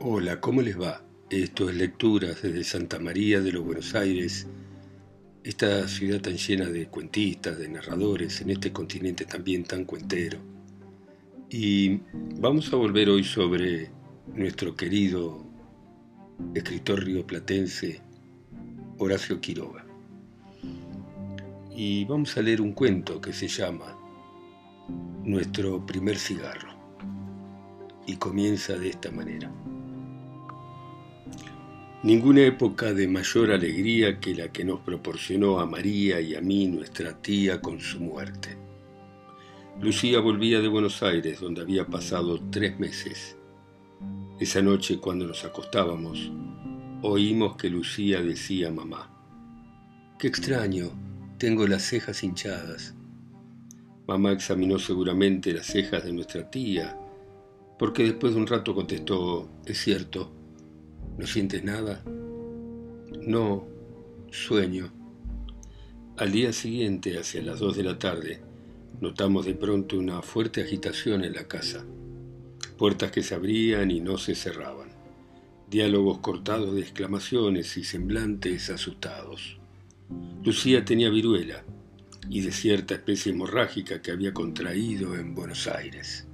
Hola, ¿cómo les va? Esto es Lecturas desde Santa María de los Buenos Aires, esta ciudad tan llena de cuentistas, de narradores, en este continente también tan cuentero. Y vamos a volver hoy sobre nuestro querido escritor rioplatense Horacio Quiroga. Y vamos a leer un cuento que se llama Nuestro primer cigarro. Y comienza de esta manera. Ninguna época de mayor alegría que la que nos proporcionó a María y a mí nuestra tía con su muerte. Lucía volvía de Buenos Aires, donde había pasado tres meses. Esa noche, cuando nos acostábamos, oímos que Lucía decía a mamá, Qué extraño, tengo las cejas hinchadas. Mamá examinó seguramente las cejas de nuestra tía, porque después de un rato contestó, es cierto, ¿No sientes nada? No, sueño. Al día siguiente, hacia las dos de la tarde, notamos de pronto una fuerte agitación en la casa. Puertas que se abrían y no se cerraban. Diálogos cortados de exclamaciones y semblantes asustados. Lucía tenía viruela y de cierta especie hemorrágica que había contraído en Buenos Aires.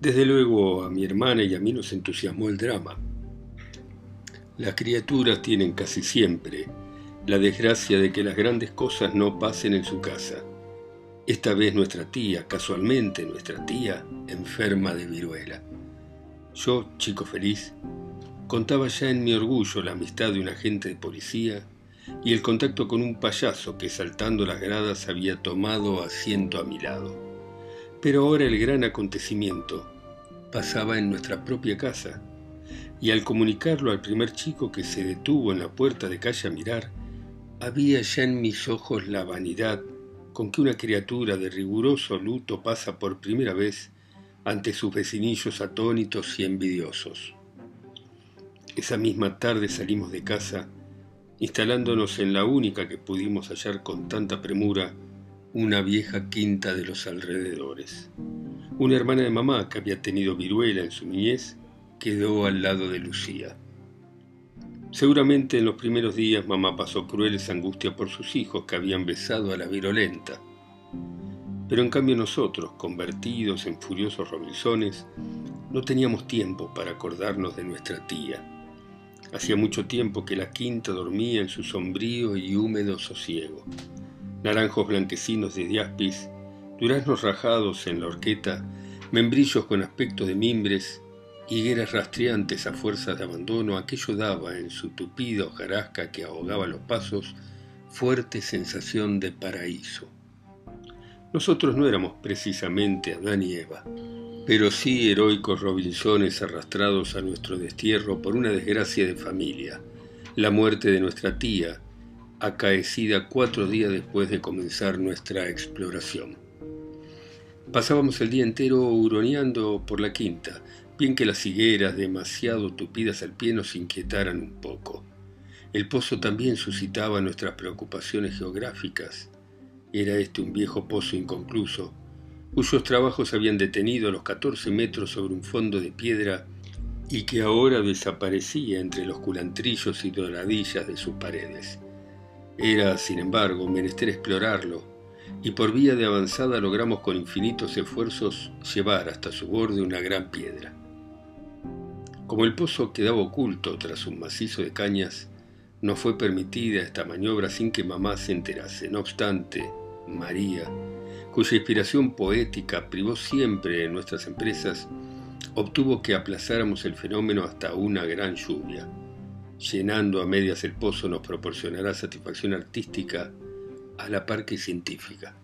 Desde luego a mi hermana y a mí nos entusiasmó el drama las criaturas tienen casi siempre la desgracia de que las grandes cosas no pasen en su casa. Esta vez nuestra tía, casualmente nuestra tía, enferma de viruela. Yo, chico feliz, contaba ya en mi orgullo la amistad de un agente de policía y el contacto con un payaso que saltando las gradas había tomado asiento a mi lado. Pero ahora el gran acontecimiento pasaba en nuestra propia casa y al comunicarlo al primer chico que se detuvo en la puerta de calle a mirar, había ya en mis ojos la vanidad con que una criatura de riguroso luto pasa por primera vez ante sus vecinillos atónitos y envidiosos. Esa misma tarde salimos de casa, instalándonos en la única que pudimos hallar con tanta premura, una vieja quinta de los alrededores. Una hermana de mamá que había tenido viruela en su niñez quedó al lado de Lucía. Seguramente en los primeros días mamá pasó crueles angustias por sus hijos que habían besado a la virolenta. Pero en cambio nosotros, convertidos en furiosos robinsones, no teníamos tiempo para acordarnos de nuestra tía. Hacía mucho tiempo que la quinta dormía en su sombrío y húmedo sosiego. Naranjos blanquecinos de diaspis, duraznos rajados en la horqueta, membrillos con aspecto de mimbres higueras rastreantes a fuerzas de abandono, aquello daba en su tupida hojarasca que ahogaba los pasos fuerte sensación de paraíso. Nosotros no éramos precisamente Adán y Eva, pero sí heroicos Robinsones arrastrados a nuestro destierro por una desgracia de familia, la muerte de nuestra tía, acaecida cuatro días después de comenzar nuestra exploración. Pasábamos el día entero huroneando por la quinta, bien que las higueras demasiado tupidas al pie nos inquietaran un poco. El pozo también suscitaba nuestras preocupaciones geográficas. Era este un viejo pozo inconcluso, cuyos trabajos habían detenido a los 14 metros sobre un fondo de piedra y que ahora desaparecía entre los culantrillos y doradillas de sus paredes. Era, sin embargo, menester explorarlo, y por vía de avanzada logramos con infinitos esfuerzos llevar hasta su borde una gran piedra. Como el pozo quedaba oculto tras un macizo de cañas, no fue permitida esta maniobra sin que mamá se enterase. No obstante, María, cuya inspiración poética privó siempre en nuestras empresas, obtuvo que aplazáramos el fenómeno hasta una gran lluvia. Llenando a medias el pozo nos proporcionará satisfacción artística a la par que científica.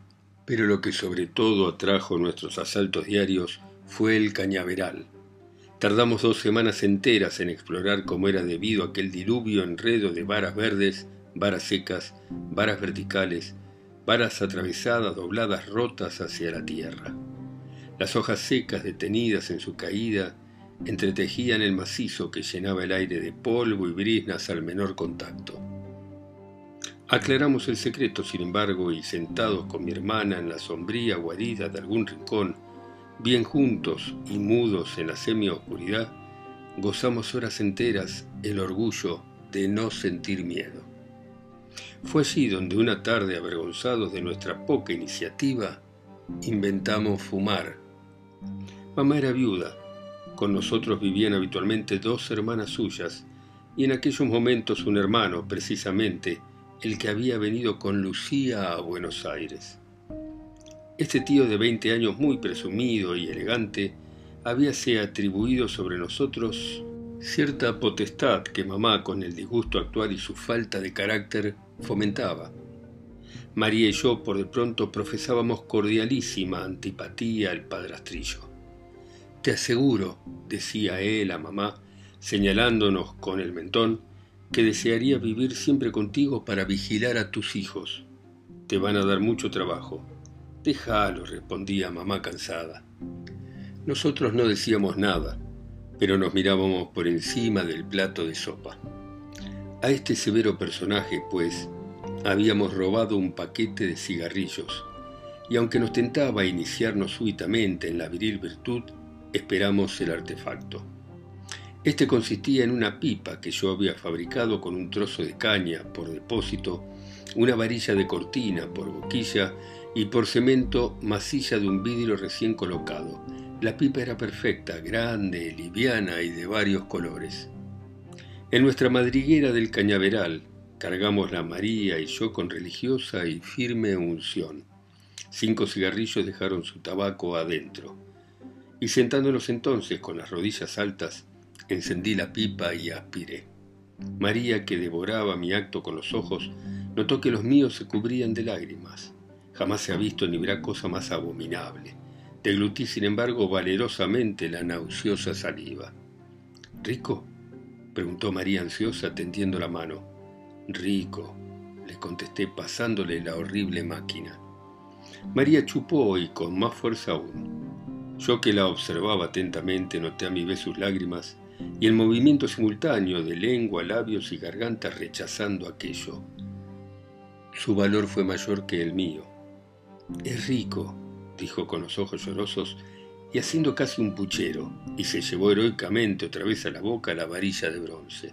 Pero lo que sobre todo atrajo nuestros asaltos diarios fue el cañaveral, Tardamos dos semanas enteras en explorar cómo era debido aquel diluvio enredo de varas verdes, varas secas, varas verticales, varas atravesadas, dobladas, rotas hacia la tierra. Las hojas secas detenidas en su caída entretejían el macizo que llenaba el aire de polvo y brisnas al menor contacto. Aclaramos el secreto, sin embargo, y sentados con mi hermana en la sombría guarida de algún rincón, bien juntos y mudos en la semi-oscuridad, gozamos horas enteras el orgullo de no sentir miedo. Fue allí donde una tarde, avergonzados de nuestra poca iniciativa, inventamos fumar. Mamá era viuda. Con nosotros vivían habitualmente dos hermanas suyas y en aquellos momentos un hermano, precisamente, el que había venido con Lucía a Buenos Aires. Este tío de 20 años muy presumido y elegante habíase atribuido sobre nosotros cierta potestad que mamá, con el disgusto actual y su falta de carácter, fomentaba. María y yo por de pronto profesábamos cordialísima antipatía al padrastrillo. Te aseguro, decía él a mamá, señalándonos con el mentón, que desearía vivir siempre contigo para vigilar a tus hijos. Te van a dar mucho trabajo. Déjalo, respondía mamá cansada. Nosotros no decíamos nada, pero nos mirábamos por encima del plato de sopa. A este severo personaje, pues, habíamos robado un paquete de cigarrillos, y aunque nos tentaba iniciarnos súbitamente en la viril virtud, esperamos el artefacto. Este consistía en una pipa que yo había fabricado con un trozo de caña por depósito, una varilla de cortina por boquilla y por cemento masilla de un vidrio recién colocado. La pipa era perfecta, grande, liviana y de varios colores. En nuestra madriguera del cañaveral cargamos la María y yo con religiosa y firme unción. Cinco cigarrillos dejaron su tabaco adentro. Y sentándonos entonces con las rodillas altas, Encendí la pipa y aspiré. María, que devoraba mi acto con los ojos, notó que los míos se cubrían de lágrimas. Jamás se ha visto ni verá cosa más abominable. Deglutí, sin embargo, valerosamente la nauseosa saliva. ¿Rico? preguntó María ansiosa, tendiendo la mano. Rico, le contesté pasándole la horrible máquina. María chupó y con más fuerza aún. Yo que la observaba atentamente noté a mi vez sus lágrimas y el movimiento simultáneo de lengua, labios y garganta rechazando aquello. Su valor fue mayor que el mío. Es rico, dijo con los ojos llorosos y haciendo casi un puchero, y se llevó heroicamente otra vez a la boca la varilla de bronce.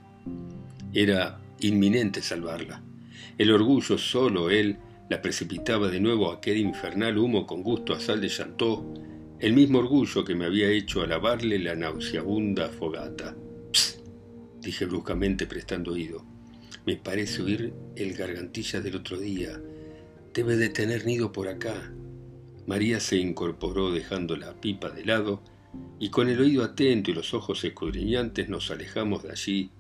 Era inminente salvarla. El orgullo solo él la precipitaba de nuevo a aquel infernal humo con gusto a sal de chantó el mismo orgullo que me había hecho alabarle la nauseabunda fogata. Psst, dije bruscamente prestando oído. Me parece oír el gargantilla del otro día. Debe de tener nido por acá. María se incorporó dejando la pipa de lado y con el oído atento y los ojos escudriñantes nos alejamos de allí,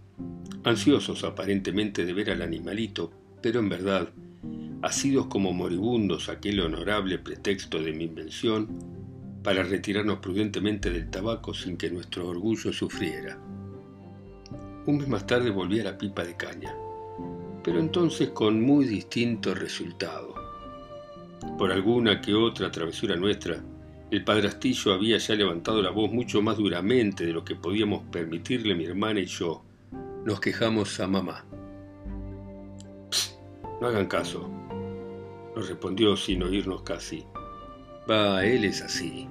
ansiosos aparentemente de ver al animalito, pero en verdad, asidos como moribundos aquel honorable pretexto de mi invención, para retirarnos prudentemente del tabaco sin que nuestro orgullo sufriera. Un mes más tarde volví a la pipa de caña, pero entonces con muy distinto resultado. Por alguna que otra travesura nuestra, el padrastillo había ya levantado la voz mucho más duramente de lo que podíamos permitirle mi hermana y yo. Nos quejamos a mamá. no hagan caso, nos respondió sin oírnos casi. Va, él es así.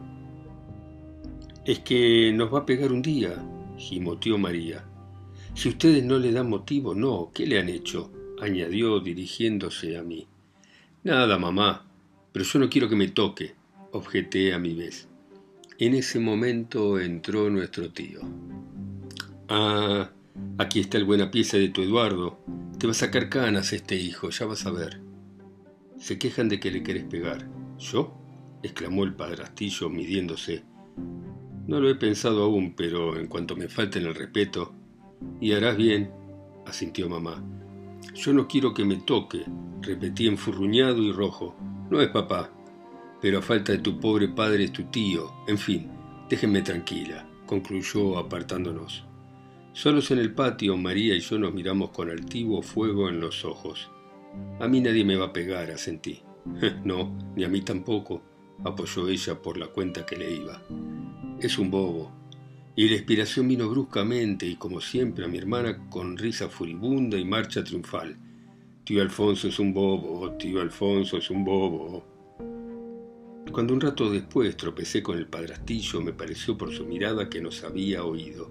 Es que nos va a pegar un día, gimoteó María. Si ustedes no le dan motivo, no, ¿qué le han hecho? añadió dirigiéndose a mí. Nada, mamá, pero yo no quiero que me toque, objeté a mi vez. En ese momento entró nuestro tío. Ah, aquí está el buena pieza de tu Eduardo. Te va a sacar canas este hijo, ya vas a ver. Se quejan de que le querés pegar. ¿Yo? exclamó el padrastillo midiéndose. No lo he pensado aún, pero en cuanto me falten el respeto, y harás bien, asintió mamá. Yo no quiero que me toque, repetí enfurruñado y rojo. No es papá, pero a falta de tu pobre padre es tu tío. En fin, déjenme tranquila, concluyó apartándonos. Solos en el patio, María y yo nos miramos con altivo fuego en los ojos. A mí nadie me va a pegar, asentí. no, ni a mí tampoco, apoyó ella por la cuenta que le iba. Es un bobo. Y la inspiración vino bruscamente y como siempre a mi hermana con risa furibunda y marcha triunfal. Tío Alfonso es un bobo, tío Alfonso es un bobo. Cuando un rato después tropecé con el padrastillo me pareció por su mirada que nos había oído.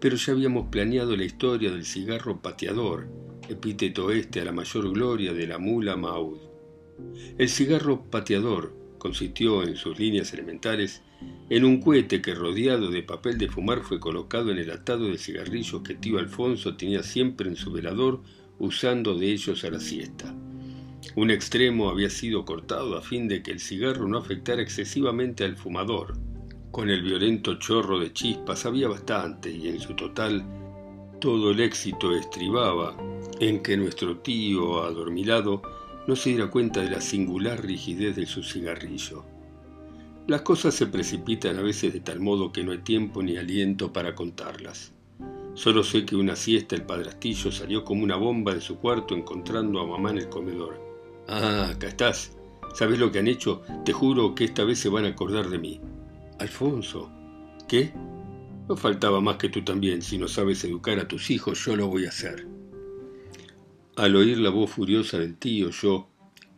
pero ya habíamos planeado la historia del cigarro pateador, epíteto este a la mayor gloria de la mula Maud. El cigarro pateador consistió, en sus líneas elementales, en un cohete que rodeado de papel de fumar fue colocado en el atado de cigarrillos que tío Alfonso tenía siempre en su velador, usando de ellos a la siesta. Un extremo había sido cortado a fin de que el cigarro no afectara excesivamente al fumador. Con el violento chorro de chispas había bastante y en su total todo el éxito estribaba en que nuestro tío adormilado no se diera cuenta de la singular rigidez de su cigarrillo. Las cosas se precipitan a veces de tal modo que no hay tiempo ni aliento para contarlas. Solo sé que una siesta el padrastillo salió como una bomba de su cuarto encontrando a mamá en el comedor. Ah, acá estás. ¿Sabes lo que han hecho? Te juro que esta vez se van a acordar de mí. Alfonso. ¿Qué? No faltaba más que tú también. Si no sabes educar a tus hijos, yo lo voy a hacer. Al oír la voz furiosa del tío, yo,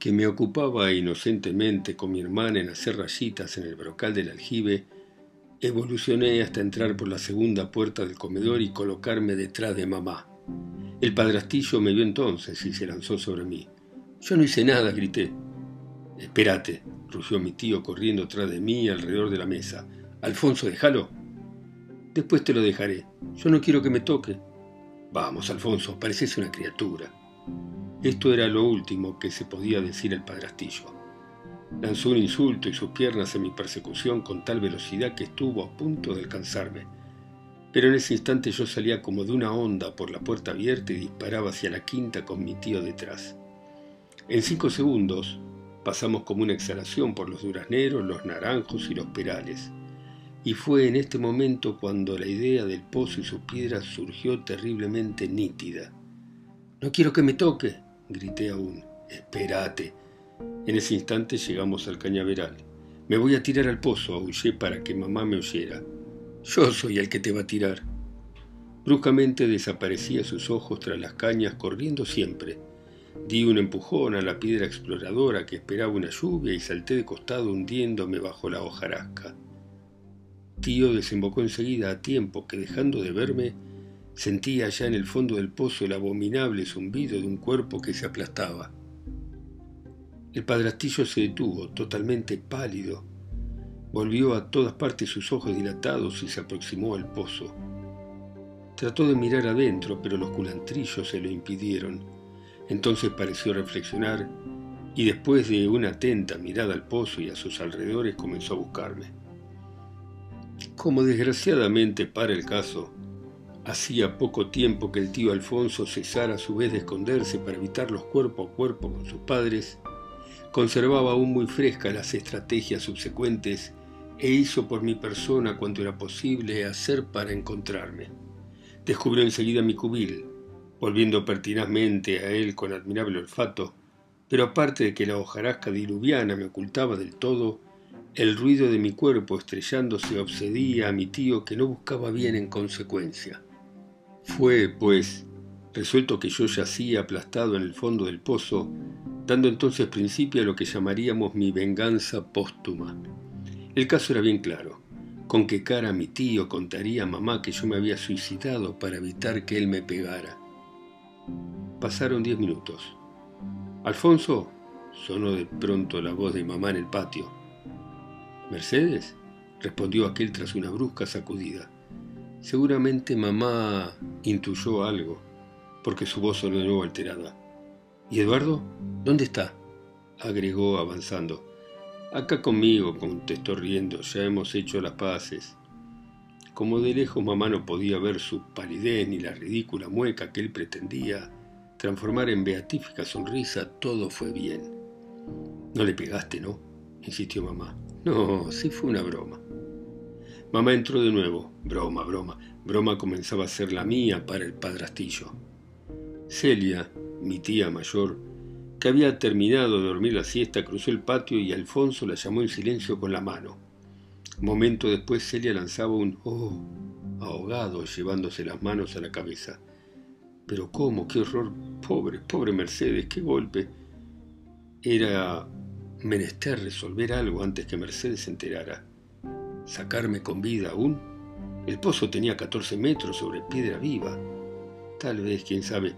que me ocupaba inocentemente con mi hermana en hacer rayitas en el brocal del aljibe, evolucioné hasta entrar por la segunda puerta del comedor y colocarme detrás de mamá. El padrastillo me vio entonces y se lanzó sobre mí. Yo no hice nada, grité. Espérate, rugió mi tío corriendo tras de mí alrededor de la mesa. Alfonso, déjalo. Después te lo dejaré. Yo no quiero que me toque. Vamos, Alfonso, pareces una criatura. Esto era lo último que se podía decir el padrastillo. Lanzó un insulto y sus piernas en mi persecución con tal velocidad que estuvo a punto de alcanzarme. Pero en ese instante yo salía como de una onda por la puerta abierta y disparaba hacia la quinta con mi tío detrás. En cinco segundos pasamos como una exhalación por los durazneros, los naranjos y los perales. Y fue en este momento cuando la idea del pozo y sus piedras surgió terriblemente nítida. No quiero que me toque, grité aún. Espérate. En ese instante llegamos al cañaveral. Me voy a tirar al pozo, aullé para que mamá me oyera. Yo soy el que te va a tirar. Bruscamente desaparecía sus ojos tras las cañas, corriendo siempre Di un empujón a la piedra exploradora que esperaba una lluvia y salté de costado hundiéndome bajo la hojarasca. Tío desembocó enseguida a tiempo que dejando de verme, sentía allá en el fondo del pozo el abominable zumbido de un cuerpo que se aplastaba. El padrastillo se detuvo, totalmente pálido. Volvió a todas partes sus ojos dilatados y se aproximó al pozo. Trató de mirar adentro, pero los culantrillos se lo impidieron. Entonces pareció reflexionar y después de una atenta mirada al pozo y a sus alrededores comenzó a buscarme. Como desgraciadamente para el caso, hacía poco tiempo que el tío Alfonso cesara a su vez de esconderse para evitarlos cuerpo a cuerpo con sus padres, conservaba aún muy frescas las estrategias subsecuentes e hizo por mi persona cuanto era posible hacer para encontrarme. Descubrió enseguida mi cubil, volviendo pertinazmente a él con admirable olfato, pero aparte de que la hojarasca diluviana me ocultaba del todo, el ruido de mi cuerpo estrellándose obsedía a mi tío que no buscaba bien en consecuencia. Fue, pues, resuelto que yo yacía aplastado en el fondo del pozo, dando entonces principio a lo que llamaríamos mi venganza póstuma. El caso era bien claro. Con qué cara mi tío contaría a mamá que yo me había suicidado para evitar que él me pegara. Pasaron diez minutos. Alfonso, sonó de pronto la voz de mamá en el patio. ¿Mercedes? respondió aquel tras una brusca sacudida. Seguramente mamá intuyó algo, porque su voz sonó de nuevo alterada. ¿Y Eduardo? ¿Dónde está? agregó avanzando. Acá conmigo, contestó riendo, ya hemos hecho las paces. Como de lejos mamá no podía ver su palidez ni la ridícula mueca que él pretendía transformar en beatífica sonrisa, todo fue bien. No le pegaste, ¿no? insistió mamá. No, sí fue una broma. Mamá entró de nuevo. Broma, broma. Broma comenzaba a ser la mía para el padrastillo. Celia, mi tía mayor, que había terminado de dormir la siesta, cruzó el patio y Alfonso la llamó en silencio con la mano. Momento después Celia lanzaba un oh ahogado llevándose las manos a la cabeza. Pero cómo, qué horror, pobre, pobre Mercedes, qué golpe. Era menester resolver algo antes que Mercedes se enterara. ¿Sacarme con vida aún? El pozo tenía 14 metros sobre piedra viva. Tal vez, quién sabe,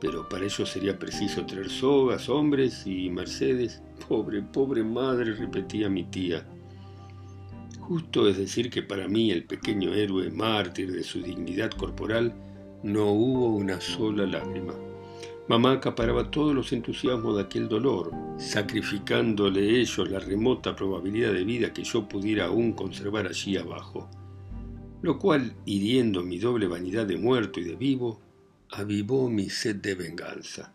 pero para ello sería preciso traer sogas, hombres y Mercedes. Pobre, pobre madre, repetía mi tía. Justo es decir que para mí, el pequeño héroe mártir de su dignidad corporal, no hubo una sola lágrima. Mamá acaparaba todos los entusiasmos de aquel dolor, sacrificándole ellos la remota probabilidad de vida que yo pudiera aún conservar allí abajo, lo cual, hiriendo mi doble vanidad de muerto y de vivo, avivó mi sed de venganza.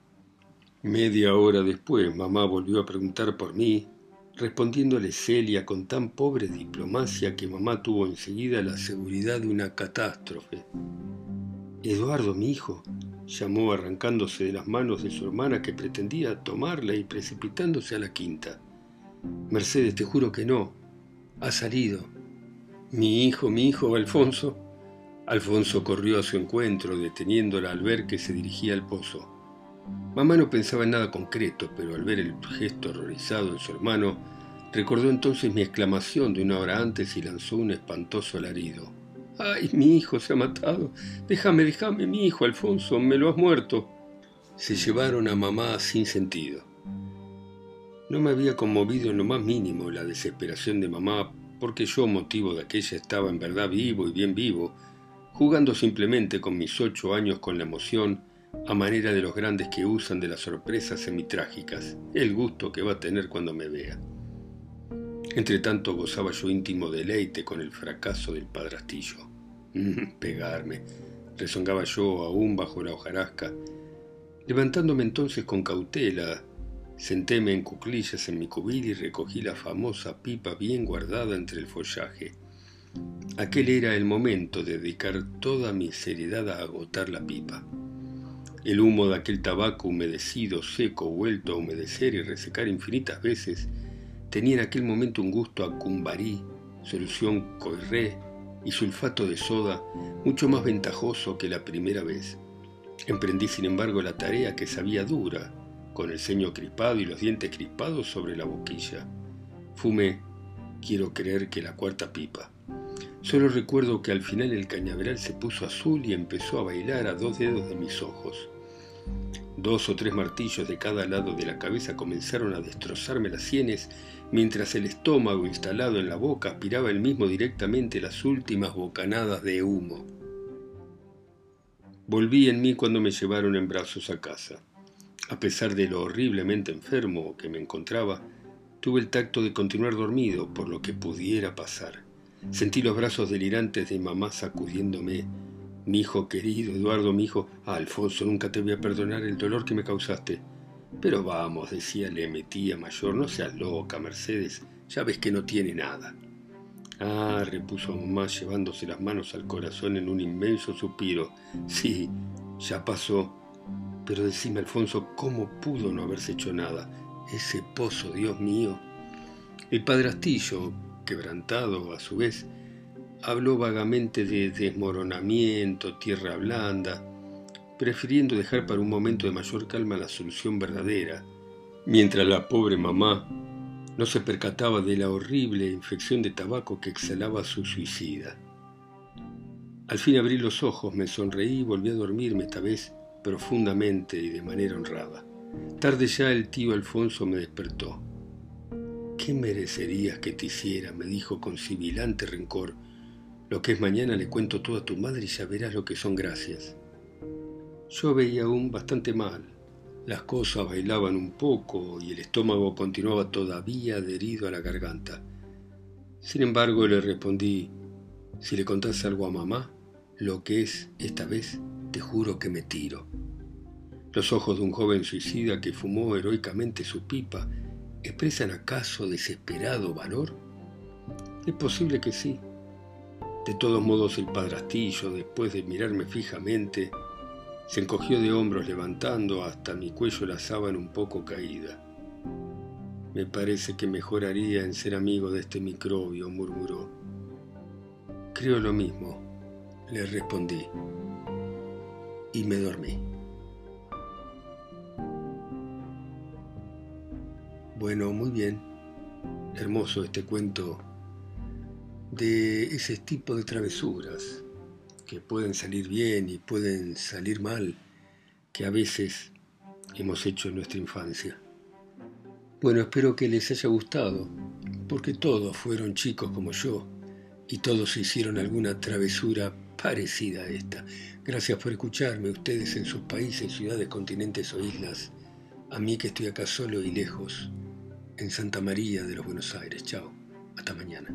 Media hora después, mamá volvió a preguntar por mí, respondiéndole Celia con tan pobre diplomacia que mamá tuvo enseguida la seguridad de una catástrofe. Eduardo, mi hijo, llamó arrancándose de las manos de su hermana que pretendía tomarla y precipitándose a la quinta. Mercedes, te juro que no. Ha salido. Mi hijo, mi hijo, Alfonso. Alfonso corrió a su encuentro, deteniéndola al ver que se dirigía al pozo. Mamá no pensaba en nada concreto, pero al ver el gesto horrorizado de su hermano, recordó entonces mi exclamación de una hora antes y lanzó un espantoso alarido. ¡Ay, mi hijo se ha matado! Déjame, déjame, mi hijo, Alfonso, me lo has muerto. Se llevaron a mamá sin sentido. No me había conmovido en lo más mínimo la desesperación de mamá, porque yo, motivo de aquella, estaba en verdad vivo y bien vivo, jugando simplemente con mis ocho años con la emoción, a manera de los grandes que usan de las sorpresas semitrágicas, el gusto que va a tener cuando me vea. Entre tanto gozaba yo íntimo deleite con el fracaso del padrastillo. Pegarme, rezongaba yo aún bajo la hojarasca. Levantándome entonces con cautela, sentéme en cuclillas en mi cubil y recogí la famosa pipa bien guardada entre el follaje. Aquel era el momento de dedicar toda mi seriedad a agotar la pipa. El humo de aquel tabaco humedecido, seco, vuelto a humedecer y resecar infinitas veces, tenía en aquel momento un gusto a cumbarí, solución coirré, y sulfato de soda mucho más ventajoso que la primera vez. Emprendí sin embargo la tarea que sabía dura, con el ceño crispado y los dientes crispados sobre la boquilla. Fumé, quiero creer que la cuarta pipa. Solo recuerdo que al final el cañaveral se puso azul y empezó a bailar a dos dedos de mis ojos. Dos o tres martillos de cada lado de la cabeza comenzaron a destrozarme las sienes mientras el estómago instalado en la boca aspiraba el mismo directamente las últimas bocanadas de humo. Volví en mí cuando me llevaron en brazos a casa. A pesar de lo horriblemente enfermo que me encontraba, tuve el tacto de continuar dormido por lo que pudiera pasar. Sentí los brazos delirantes de mamá sacudiéndome. Mi hijo querido, Eduardo, mi hijo, ah, Alfonso, nunca te voy a perdonar el dolor que me causaste. Pero vamos, decíale mi tía mayor, no seas loca, Mercedes, ya ves que no tiene nada. Ah, repuso mamá llevándose las manos al corazón en un inmenso suspiro. Sí, ya pasó. Pero decime, Alfonso, ¿cómo pudo no haberse hecho nada? Ese pozo, Dios mío. El padrastillo, quebrantado a su vez, habló vagamente de desmoronamiento, tierra blanda, prefiriendo dejar para un momento de mayor calma la solución verdadera, mientras la pobre mamá no se percataba de la horrible infección de tabaco que exhalaba su suicida. Al fin abrí los ojos, me sonreí y volví a dormirme esta vez profundamente y de manera honrada. Tarde ya el tío Alfonso me despertó. ¿Qué merecerías que te hiciera? me dijo con sibilante rencor. Lo que es mañana le cuento todo a tu madre y ya verás lo que son gracias. Yo veía aún bastante mal. Las cosas bailaban un poco y el estómago continuaba todavía adherido a la garganta. Sin embargo, le respondí, si le contás algo a mamá, lo que es esta vez, te juro que me tiro. Los ojos de un joven suicida que fumó heroicamente su pipa expresan acaso desesperado valor? Es posible que sí. De todos modos el padrastillo, después de mirarme fijamente, se encogió de hombros levantando hasta mi cuello la sábana un poco caída. Me parece que mejoraría en ser amigo de este microbio, murmuró. Creo lo mismo, le respondí. Y me dormí. Bueno, muy bien. Hermoso este cuento de ese tipo de travesuras que pueden salir bien y pueden salir mal, que a veces hemos hecho en nuestra infancia. Bueno, espero que les haya gustado, porque todos fueron chicos como yo y todos hicieron alguna travesura parecida a esta. Gracias por escucharme, ustedes en sus países, ciudades, continentes o islas. A mí que estoy acá solo y lejos, en Santa María de los Buenos Aires. Chao, hasta mañana.